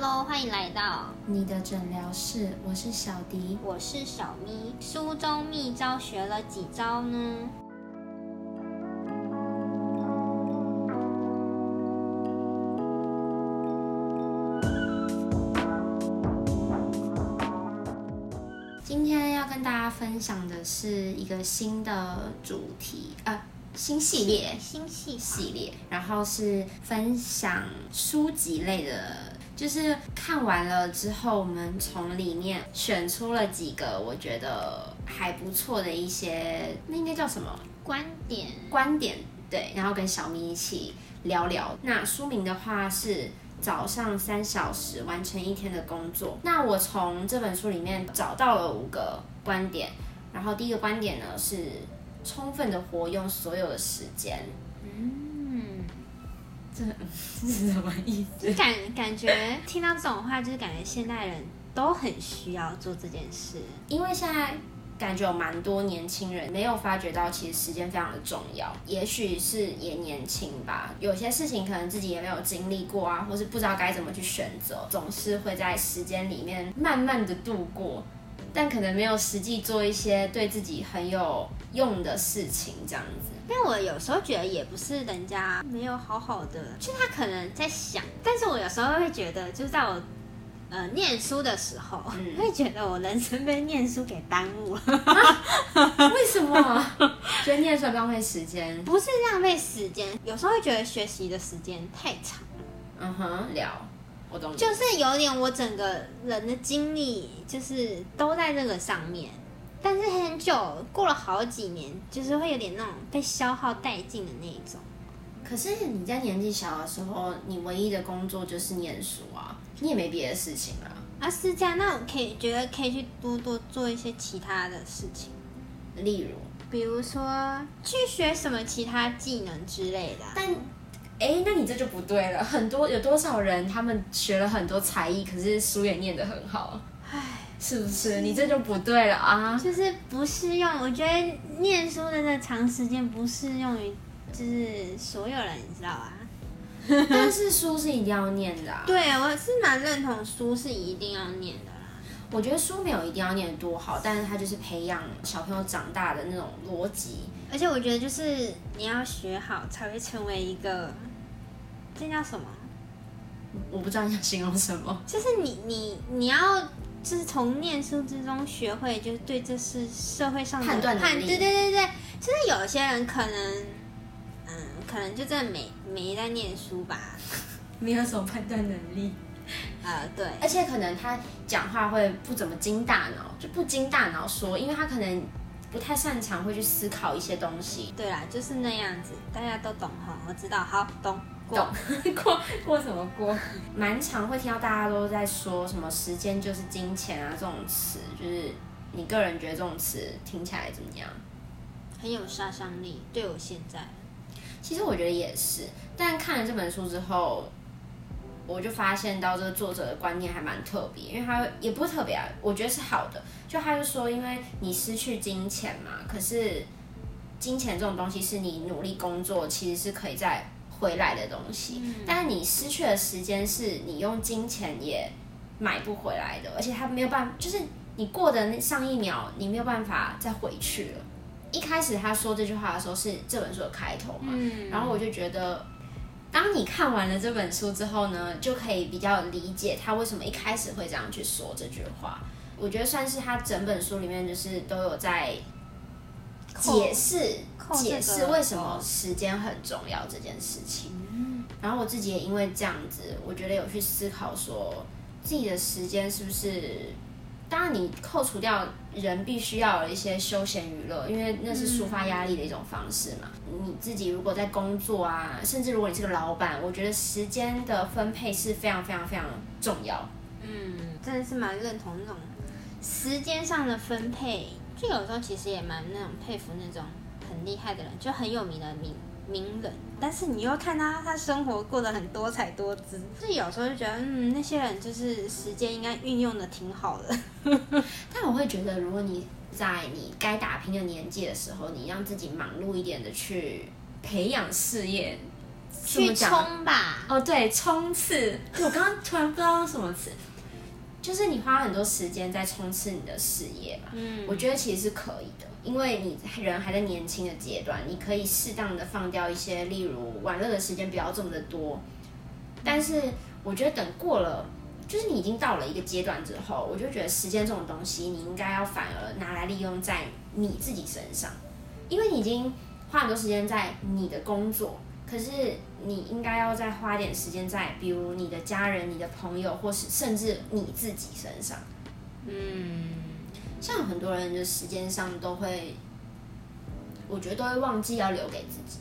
Hello，欢迎来到你的诊疗室，我是小迪，我是小咪。书中秘招学了几招呢？今天要跟大家分享的是一个新的主题，呃，新系列，新系系列，然后是分享书籍类的。就是看完了之后，我们从里面选出了几个我觉得还不错的一些，那应该叫什么观点？观点对，然后跟小咪一起聊聊。那书名的话是早上三小时完成一天的工作。那我从这本书里面找到了五个观点，然后第一个观点呢是充分的活用所有的时间。嗯。这是什么意思？感感觉听到这种话，就是感觉现代人都很需要做这件事。因为现在感觉有蛮多年轻人没有发觉到，其实时间非常的重要。也许是也年轻吧，有些事情可能自己也没有经历过啊，或是不知道该怎么去选择，总是会在时间里面慢慢的度过，但可能没有实际做一些对自己很有用的事情，这样子。因为我有时候觉得也不是人家没有好好的，就他可能在想，但是我有时候会觉得，就是在我呃念书的时候，会觉得我人生被念书给耽误了。为什么？觉得念书浪费时间？不是浪费时间，有时候会觉得学习的时间太长。嗯哼，聊，我懂。就是有点我整个人的精力就是都在这个上面。但是很久过了好几年，就是会有点那种被消耗殆尽的那一种。可是你在年纪小的时候，你唯一的工作就是念书啊，你也没别的事情啊。啊，是这样，那我可以觉得可以去多多做一些其他的事情，例如，比如说去学什么其他技能之类的。但，哎，那你这就不对了。很多有多少人他们学了很多才艺，可是书也念得很好。唉。是不是你这就不对了啊？就是不适用，我觉得念书的这长时间不适用于就是所有人，你知道吧？但是书是一定要念的。对，我是蛮认同书是一定要念的啦。我觉得书没有一定要念多好，但是它就是培养小朋友长大的那种逻辑。而且我觉得就是你要学好，才会成为一个，这叫什么？我不知道你想形容什么。就是你你你要。就是从念书之中学会，就是对这是社会上的判断能力。对对对对，就是有些人可能，嗯，可能就真的没没在念书吧，没有什么判断能力。呃，对，而且可能他讲话会不怎么经大脑，就不经大脑说，因为他可能不太擅长会去思考一些东西。对啦，就是那样子，大家都懂哈，我知道，好懂。过 过过什么过？蛮常会听到大家都在说什么“时间就是金钱”啊这种词，就是你个人觉得这种词听起来怎么样？很有杀伤力，对我现在。其实我觉得也是，但看了这本书之后，我就发现到这个作者的观念还蛮特别，因为他也不是特别啊，我觉得是好的。就他就说，因为你失去金钱嘛，可是金钱这种东西是你努力工作，其实是可以在。回来的东西，但是你失去的时间是你用金钱也买不回来的，而且他没有办法，就是你过的那上一秒，你没有办法再回去了。一开始他说这句话的时候是这本书的开头嘛，然后我就觉得，当你看完了这本书之后呢，就可以比较理解他为什么一开始会这样去说这句话。我觉得算是他整本书里面就是都有在。解释解释为什么时间很重要这件事情，然后我自己也因为这样子，我觉得有去思考说自己的时间是不是，当然你扣除掉人必须要有一些休闲娱乐，因为那是抒发压力的一种方式嘛。你自己如果在工作啊，甚至如果你是个老板，我觉得时间的分配是非常非常非常重要。嗯，真的是蛮认同那种时间上的分配。就有时候其实也蛮那种佩服那种很厉害的人，就很有名的名名人，但是你又看他他生活过得很多彩多姿，就有时候就觉得嗯那些人就是时间应该运用的挺好的。但我会觉得，如果你在你该打拼的年纪的时候，你让自己忙碌一点的去培养事业，去冲吧。哦，对，冲刺。我刚刚突然不知道什么词，就是你花很多时间在冲刺你的事业嘛。嗯，我觉得其实是可以的，因为你人还在年轻的阶段，你可以适当的放掉一些，例如玩乐的时间不要这么的多。但是我觉得等过了，就是你已经到了一个阶段之后，我就觉得时间这种东西，你应该要反而拿来利用在你自己身上，因为你已经花很多时间在你的工作，可是你应该要再花点时间在，比如你的家人、你的朋友，或是甚至你自己身上。嗯，像很多人的时间上都会，我觉得都会忘记要留给自己。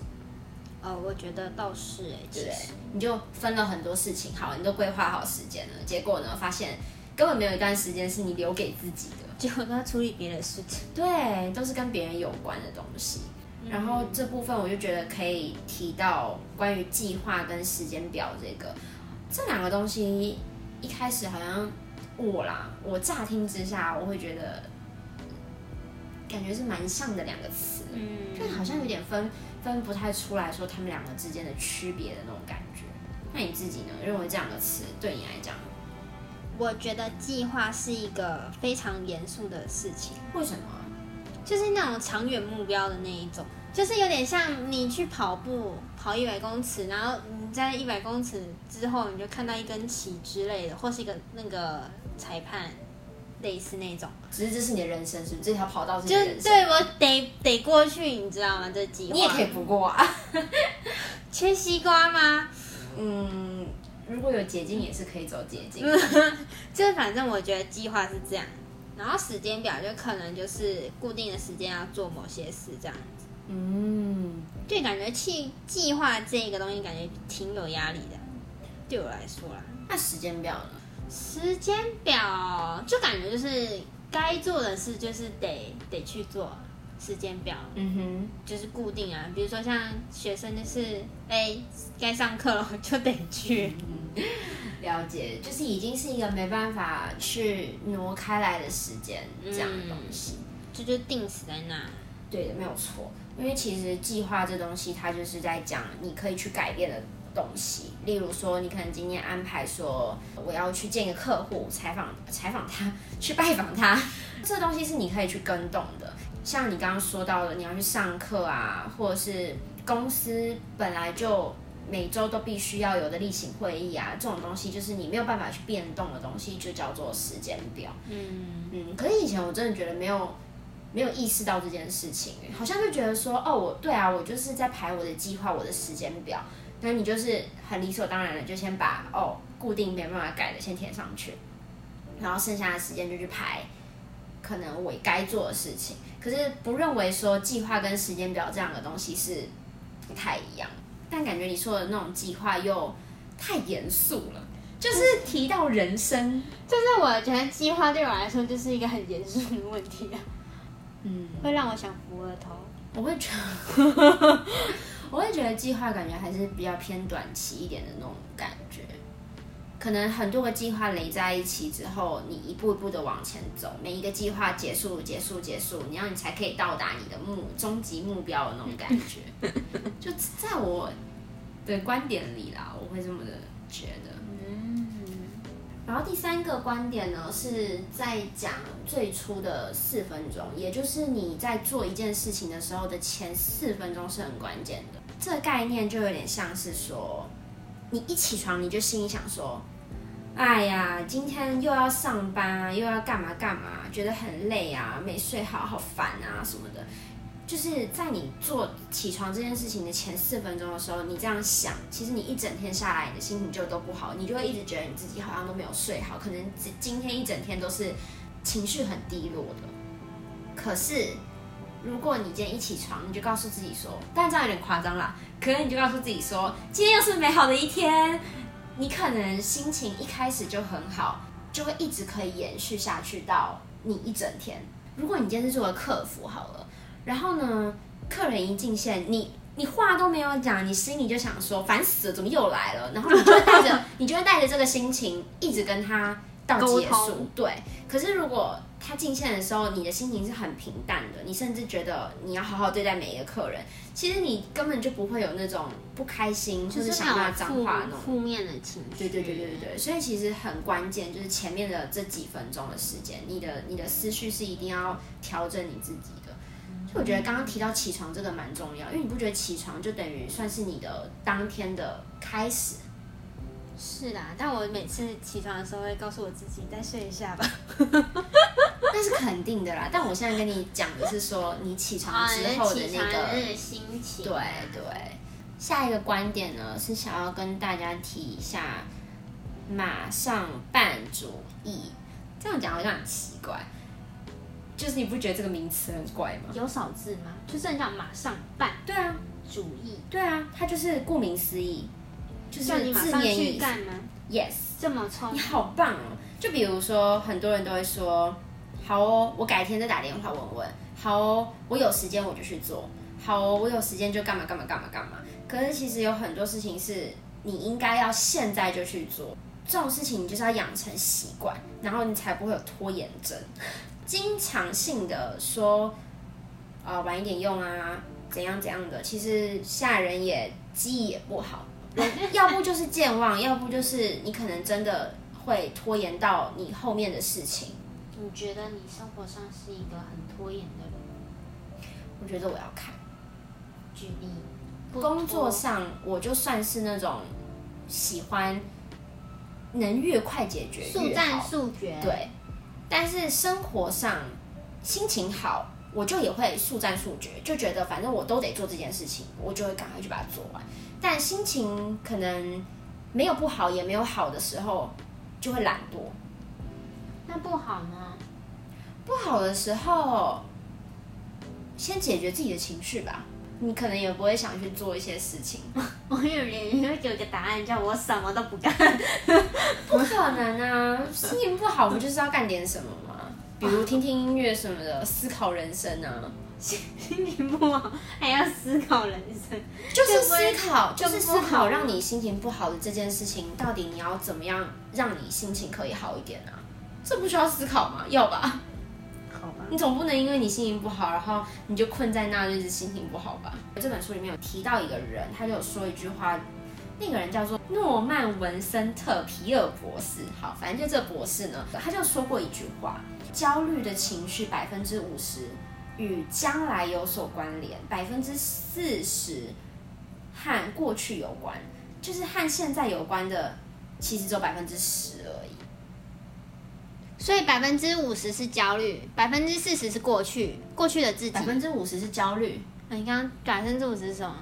哦，我觉得倒是哎，对，你就分了很多事情，好，你都规划好时间了，结果呢，发现根本没有一段时间是你留给自己的，结果都要处理别的事情，对，都是跟别人有关的东西。然后这部分我就觉得可以提到关于计划跟时间表这个，这两个东西一开始好像我啦，我乍听之下我会觉得感觉是蛮像的两个词，嗯，就好像有点分。分不太出来说他们两个之间的区别的那种感觉。那你自己呢？认为这两个词对你来讲，我觉得计划是一个非常严肃的事情。为什么？就是那种长远目标的那一种，就是有点像你去跑步，跑一百公尺，然后你在一百公尺之后，你就看到一根旗之类的，或是一个那个裁判。类似那种，只是这是你的人生，是不是？这条跑道是就对我得得过去，你知道吗？这计划你也可以不过啊。切西瓜吗？嗯，如果有捷径，也是可以走捷径。就反正我觉得计划是这样，然后时间表就可能就是固定的时间要做某些事这样子。嗯，对，感觉计计划这个东西感觉挺有压力的，对我来说啦。那时间表呢？时间表就感觉就是该做的事就是得得去做，时间表，嗯哼，就是固定啊。比如说像学生就是，哎，该上课了就得去。了解，就是已经是一个没办法去挪开来的时间这样的东西，这就定死在那。对的，没有错。因为其实计划这东西，它就是在讲你可以去改变的。东西，例如说，你可能今天安排说我要去见一个客户，采访采访他，去拜访他，这东西是你可以去跟动的。像你刚刚说到的，你要去上课啊，或者是公司本来就每周都必须要有的例行会议啊，这种东西就是你没有办法去变动的东西，就叫做时间表。嗯嗯。可是以前我真的觉得没有没有意识到这件事情，好像就觉得说，哦，我对啊，我就是在排我的计划，我的时间表。那你就是很理所当然的，就先把哦固定没办法改的先填上去，然后剩下的时间就去排可能我该做的事情。可是不认为说计划跟时间表这样的东西是不太一样，但感觉你说的那种计划又太严肃了，就是提到人生，就是我觉得计划对我来说就是一个很严肃的问题啊，嗯，会让我想扶额头，我会觉得。我会觉得计划感觉还是比较偏短期一点的那种感觉，可能很多个计划垒在一起之后，你一步一步的往前走，每一个计划结束、结束、结束，你要你才可以到达你的目终极目标的那种感觉。就在我的观点里啦，我会这么的觉得。嗯然后第三个观点呢，是在讲最初的四分钟，也就是你在做一件事情的时候的前四分钟是很关键的。这个概念就有点像是说，你一起床你就心里想说，哎呀，今天又要上班，又要干嘛干嘛，觉得很累啊，没睡好，好烦啊什么的。就是在你做起床这件事情的前四分钟的时候，你这样想，其实你一整天下来，你的心情就都不好，你就会一直觉得你自己好像都没有睡好，可能今今天一整天都是情绪很低落的。可是如果你今天一起床，你就告诉自己说，但这样有点夸张啦，可能你就告诉自己说，今天又是美好的一天，你可能心情一开始就很好，就会一直可以延续下去到你一整天。如果你今天是做了客服好了。然后呢，客人一进线，你你话都没有讲，你心里就想说烦死了，怎么又来了？然后你就会带着，你就会带着这个心情一直跟他到结束。对，可是如果他进线的时候，你的心情是很平淡的，你甚至觉得你要好好对待每一个客人。其实你根本就不会有那种不开心，就是想骂脏话那种负面的情绪。对对对对对对，所以其实很关键，就是前面的这几分钟的时间，你的你的思绪是一定要调整你自己的。所以我觉得刚刚提到起床这个蛮重要，因为你不觉得起床就等于算是你的当天的开始？是啦，但我每次起床的时候会告诉我自己再睡一下吧。那是肯定的啦，但我现在跟你讲的是说，你起床之后的那个心情。对对。下一个观点呢，是想要跟大家提一下马上办主义。这样讲好像很奇怪，就是你不觉得这个名词很怪吗？有少字吗？就是很想马上办。对啊，主义。对啊，它就是顾名思义。就是你马上去干吗？Yes，这么聪明，你好棒哦！就比如说，很多人都会说，好哦，我改天再打电话问问。好哦，我有时间我就去做。好哦，我有时间就干嘛干嘛干嘛干嘛。可是其实有很多事情是你应该要现在就去做。这种事情你就是要养成习惯，然后你才不会有拖延症。经常性的说，啊晚一点用啊，怎样怎样的，其实吓人也记忆也不好。要不就是健忘，要不就是你可能真的会拖延到你后面的事情。你觉得你生活上是一个很拖延的人？我觉得我要看。举例，工作上我就算是那种喜欢能越快解决速战速决。对，但是生活上心情好，我就也会速战速决，就觉得反正我都得做这件事情，我就会赶快去把它做完。但心情可能没有不好，也没有好的时候，就会懒惰。那不好呢？不好的时候，先解决自己的情绪吧。你可能也不会想去做一些事情。我以为你会给我个答案，叫我什么都不干。不可能啊！心情不好，不就是要干点什么吗？比如听听音乐什么的，思考人生啊。心情不好还要思考人生，就是思考，就是思考让你心情不好的这件事情，到底你要怎么样让你心情可以好一点啊？这不需要思考吗？要吧？好吧。你总不能因为你心情不好，然后你就困在那，就是心情不好吧？这本书里面有提到一个人，他就有说一句话，那个人叫做诺曼文森特皮尔博士。好，反正就这博士呢，他就说过一句话：焦虑的情绪百分之五十。与将来有所关联，百分之四十和过去有关，就是和现在有关的，其实只有百分之十而已。所以百分之五十是焦虑，百分之四十是过去，过去的自己。百分之五十是焦虑。那你刚刚百分之五十是什么？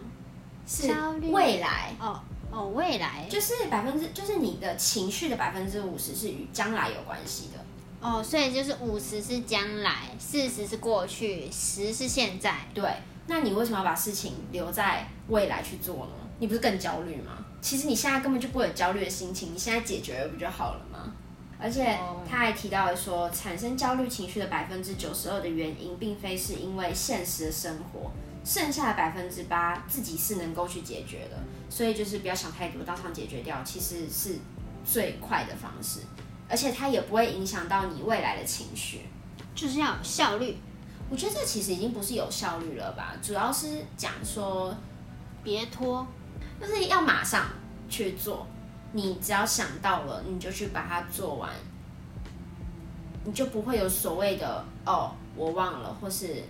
是焦虑未来。哦哦，未来就是百分之，就是你的情绪的百分之五十是与将来有关系的。哦，所以就是五十是将来，四十是过去，十是现在。对，那你为什么要把事情留在未来去做呢？你不是更焦虑吗？其实你现在根本就不会有焦虑的心情，你现在解决了不就好了吗？而且他还提到了说，产生焦虑情绪的百分之九十二的原因，并非是因为现实的生活，剩下的百分之八自己是能够去解决的。所以就是不要想太多，当场解决掉，其实是最快的方式。而且它也不会影响到你未来的情绪，就是要有效率。我觉得这其实已经不是有效率了吧，主要是讲说别拖，就是要马上去做。你只要想到了，你就去把它做完，你就不会有所谓的哦，我忘了或是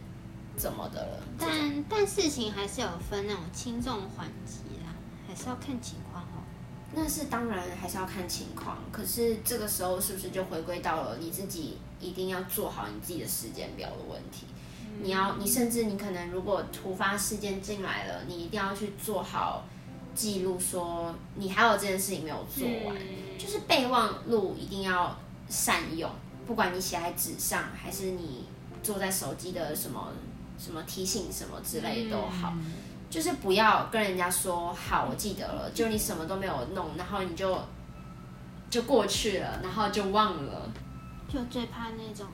怎么的了。但但事情还是有分那种轻重缓急啦，还是要看情况哦。那是当然还是要看情况，可是这个时候是不是就回归到了你自己一定要做好你自己的时间表的问题？你要，你甚至你可能如果突发事件进来了，你一定要去做好记录，说你还有这件事情没有做完，就是备忘录一定要善用，不管你写在纸上，还是你坐在手机的什么什么提醒什么之类都好。就是不要跟人家说好，我记得了，就你什么都没有弄，然后你就就过去了，然后就忘了。就最怕那种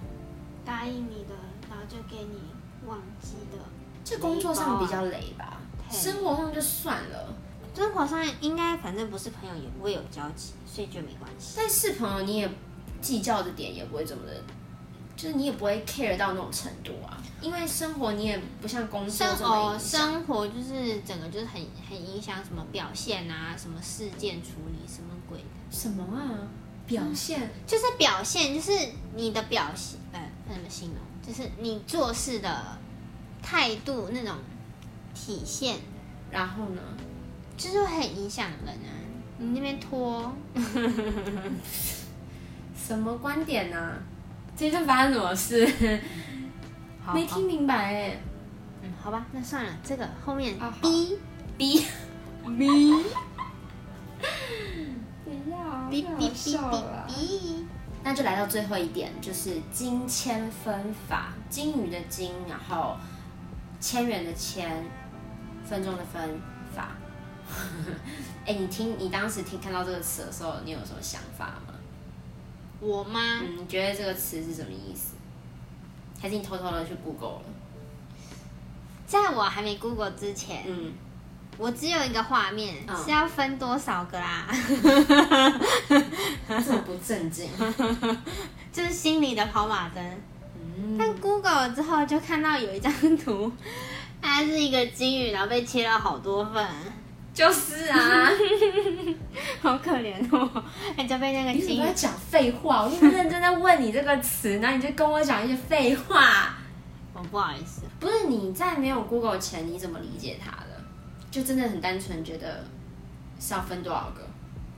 答应你的，然后就给你忘记的。这工作上比较累吧，生活上就算了。生活上应该反正不是朋友也不会有交集，所以就没关系。但是朋友你也计较的点也不会这么的，就是你也不会 care 到那种程度啊，因为生活你也不像工作生这么哦，影响。生活就是整个就是很很影响什么表现啊，什么事件处理什么鬼的，什么啊？表现？就是表现，就是你的表现，呃，那怎么形容？就是你做事的态度那种体现，然后呢？就是会很影响人啊。你那边拖，什么观点呢、啊？这阵发生什么事？好没听明白哎、嗯，好吧，那算了，这个后面啊好 B B B 不要 B B B B B，那就来到最后一点，就是金千分法，金鱼的金，然后千元的千，分钟的分法。哎、你听，你当时听看到这个词的时候，你有什么想法吗？我吗？嗯，你觉得这个词是什么意思？还是你偷偷的去 Google 了？在我还没 Google 之前，嗯，我只有一个画面、嗯是要分多少个啦，这么不正经。就是心里的跑马灯。嗯，但 Google 了之后就看到有一张图，它是一个金鱼，然后被切了好多份，就是啊。好可怜哦！人家被那个你怎么在讲废话？我就认真在问你这个词，然后你就跟我讲一些废话。哦，不好意思，不是你在没有 Google 前，你怎么理解它的？就真的很单纯，觉得是要分多少个？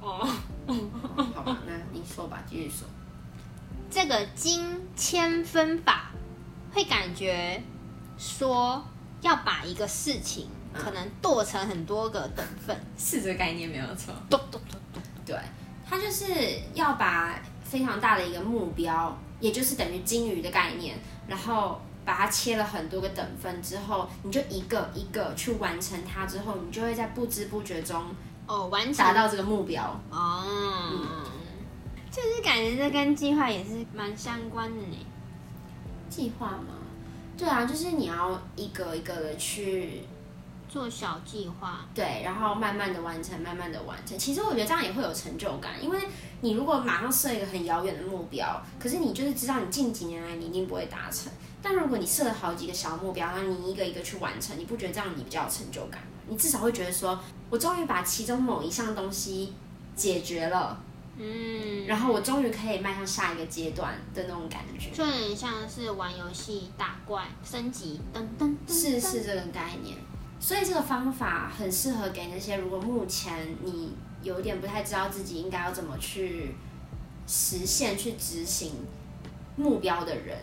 哦，哦好吧，那你说吧，继续说。这个金千分法会感觉说要把一个事情可能剁成很多个等份，是这个概念没有错。对，它就是要把非常大的一个目标，也就是等于金鱼的概念，然后把它切了很多个等份之后，你就一个一个去完成它之后，你就会在不知不觉中哦，完成达到这个目标。哦，就是感觉这跟计划也是蛮相关的呢。计划吗？对啊，就是你要一个一个的去做小计划，对，然后慢慢的完成，慢慢的完成。其实我觉得这样也会有成就感，因为你如果马上设一个很遥远的目标，可是你就是知道你近几年来你一定不会达成。但如果你设了好几个小目标，然后你一个一个去完成，你不觉得这样你比较有成就感吗？你至少会觉得说，我终于把其中某一项东西解决了，嗯，然后我终于可以迈向下一个阶段的那种感觉。就很像是玩游戏打怪升级，噔噔噔，是是这个概念，所以这个方法很适合给那些如果目前你有点不太知道自己应该要怎么去实现、去执行目标的人，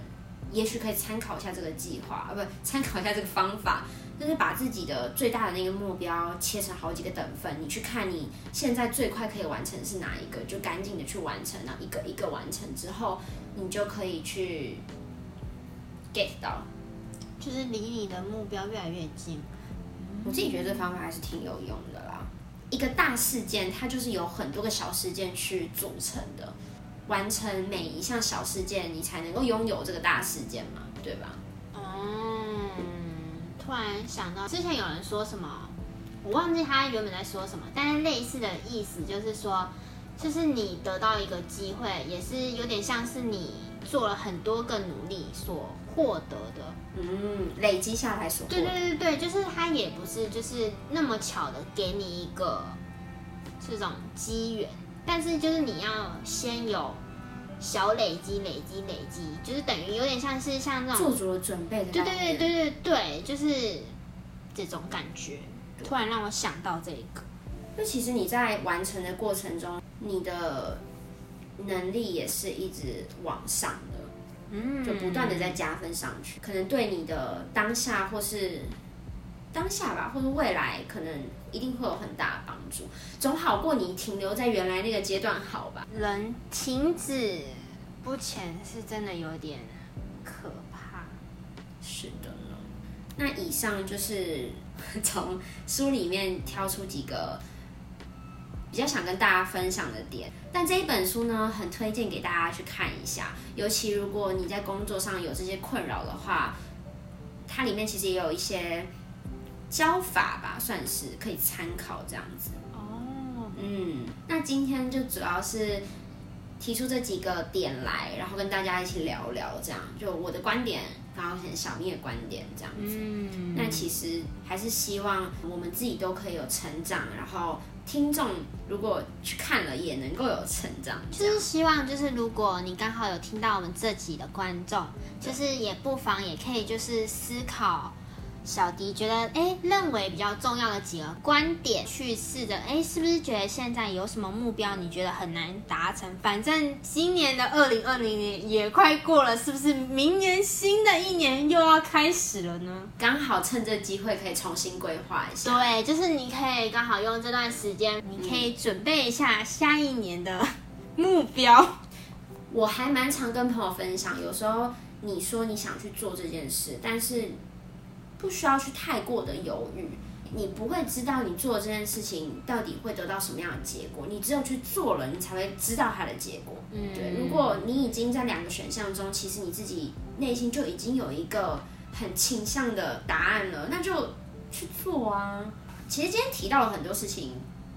也许可以参考一下这个计划，啊，不，参考一下这个方法，就是把自己的最大的那个目标切成好几个等份，你去看你现在最快可以完成是哪一个，就赶紧的去完成，然后一个一个完成之后，你就可以去 get 到。就是离你的目标越来越近。我自己觉得这方法还是挺有用的啦。一个大事件，它就是由很多个小事件去组成的，完成每一项小事件，你才能够拥有这个大事件嘛，对吧？嗯，突然想到之前有人说什么，我忘记他原本在说什么，但是类似的意思就是说，就是你得到一个机会，也是有点像是你做了很多个努力所获得的。嗯，累积下来所获对对对对，就是他也不是就是那么巧的给你一个这种机缘，但是就是你要先有小累积、累积、累积，就是等于有点像是像那种做足了准备的对。对对对对对，就是这种感觉。突然让我想到这个，那其实你在完成的过程中，你的能力也是一直往上的。嗯就不断的在加分上去，可能对你的当下或是当下吧，或者未来，可能一定会有很大的帮助，总好过你停留在原来那个阶段好吧？人停止不前是真的有点可怕。是的呢。那以上就是 从书里面挑出几个比较想跟大家分享的点，但这一本书呢，很推荐给大家去看一下，尤其如果你在工作上有这些困扰的话，它里面其实也有一些教法吧，算是可以参考这样子。哦，嗯，那今天就主要是提出这几个点来，然后跟大家一起聊聊，这样就我的观点，然后很小蜜的观点这样子。嗯，那其实还是希望我们自己都可以有成长，然后听众如果去看了也能够有成长，就是希望，就是如果你刚好有听到我们这集的观众，就是也不妨也可以就是思考小迪觉得哎认为比较重要的几个观点，去试着哎是不是觉得现在有什么目标你觉得很难达成？反正今年的二零二零年也快过了，是不是明年新的一年又要开始了呢？刚好趁这机会可以重新规划一下。对，就是你可以刚好用这段时间，你可以准备一下下一年的目标。我还蛮常跟朋友分享，有时候你说你想去做这件事，但是不需要去太过的犹豫。你不会知道你做这件事情到底会得到什么样的结果，你只有去做了，你才会知道它的结果。嗯对，如果你已经在两个选项中，其实你自己内心就已经有一个很倾向的答案了，那就去做啊。其实今天提到了很多事情，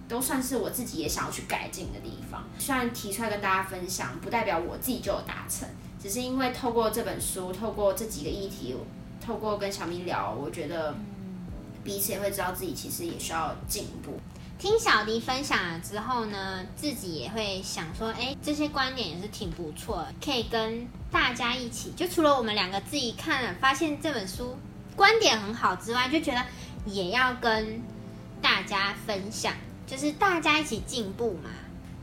都算是我自己也想要去改进的地方。虽然提出来跟大家分享，不代表我自己就有达成，只是因为透过这本书，透过这几个议题，透过跟小咪聊，我觉得彼此也会知道自己其实也需要进步。听小迪分享了之后呢，自己也会想说，哎，这些观点也是挺不错的，可以跟大家一起。就除了我们两个自己看了，发现这本书观点很好之外，就觉得也要跟大家分享，就是大家一起进步嘛。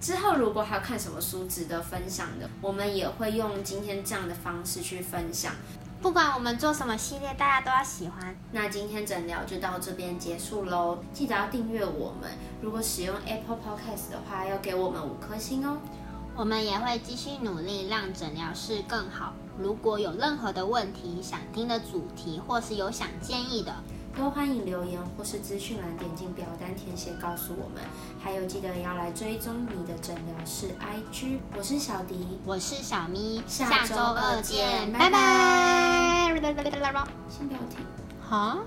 之后如果还有看什么书值得分享的，我们也会用今天这样的方式去分享。不管我们做什么系列，大家都要喜欢。那今天诊疗就到这边结束喽，记得要订阅我们。如果使用 Apple Podcast 的话，要给我们五颗星哦。我们也会继续努力让诊疗室更好。如果有任何的问题、想听的主题，或是有想建议的，都欢迎留言或是资讯栏点进表单填写告诉我们。还有记得要来追踪你的诊疗室 IG。我是小迪，我是小咪，下周二见拜拜拜。先不要停，好，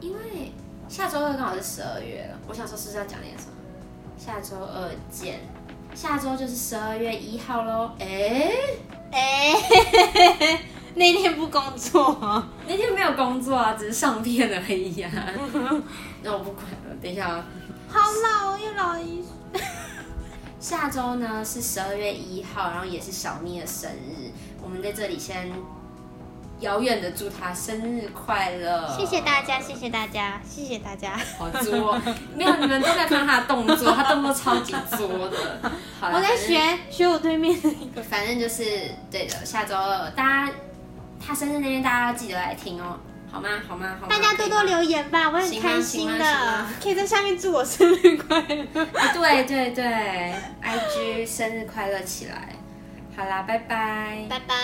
因为下周二刚好是十二月了。我想说是不是要讲点什么？下周二见，下周就是十二月一号喽。哎、哎、那天不工作，那天没有工作啊，只是上片而已啊。那我不管了，等一下啊。好老又老一岁。下周呢是十二月一号，然后也是小咪的生日。我们在这里先遥远的祝她生日快乐，谢谢大家，谢谢大家，谢谢大家。好作哦，没有你们都在看他的动作，他动作超级作的。好我在，学学我对面的一个。反正反正就是对的。下周二大家他生日那天大家要记得来听哦，好吗？好吗？好吗？大家多多留言吧，我很开心的，可以在下面祝我生日快乐。啊对对对，IG 生日快乐起来。好啦，拜拜。拜拜。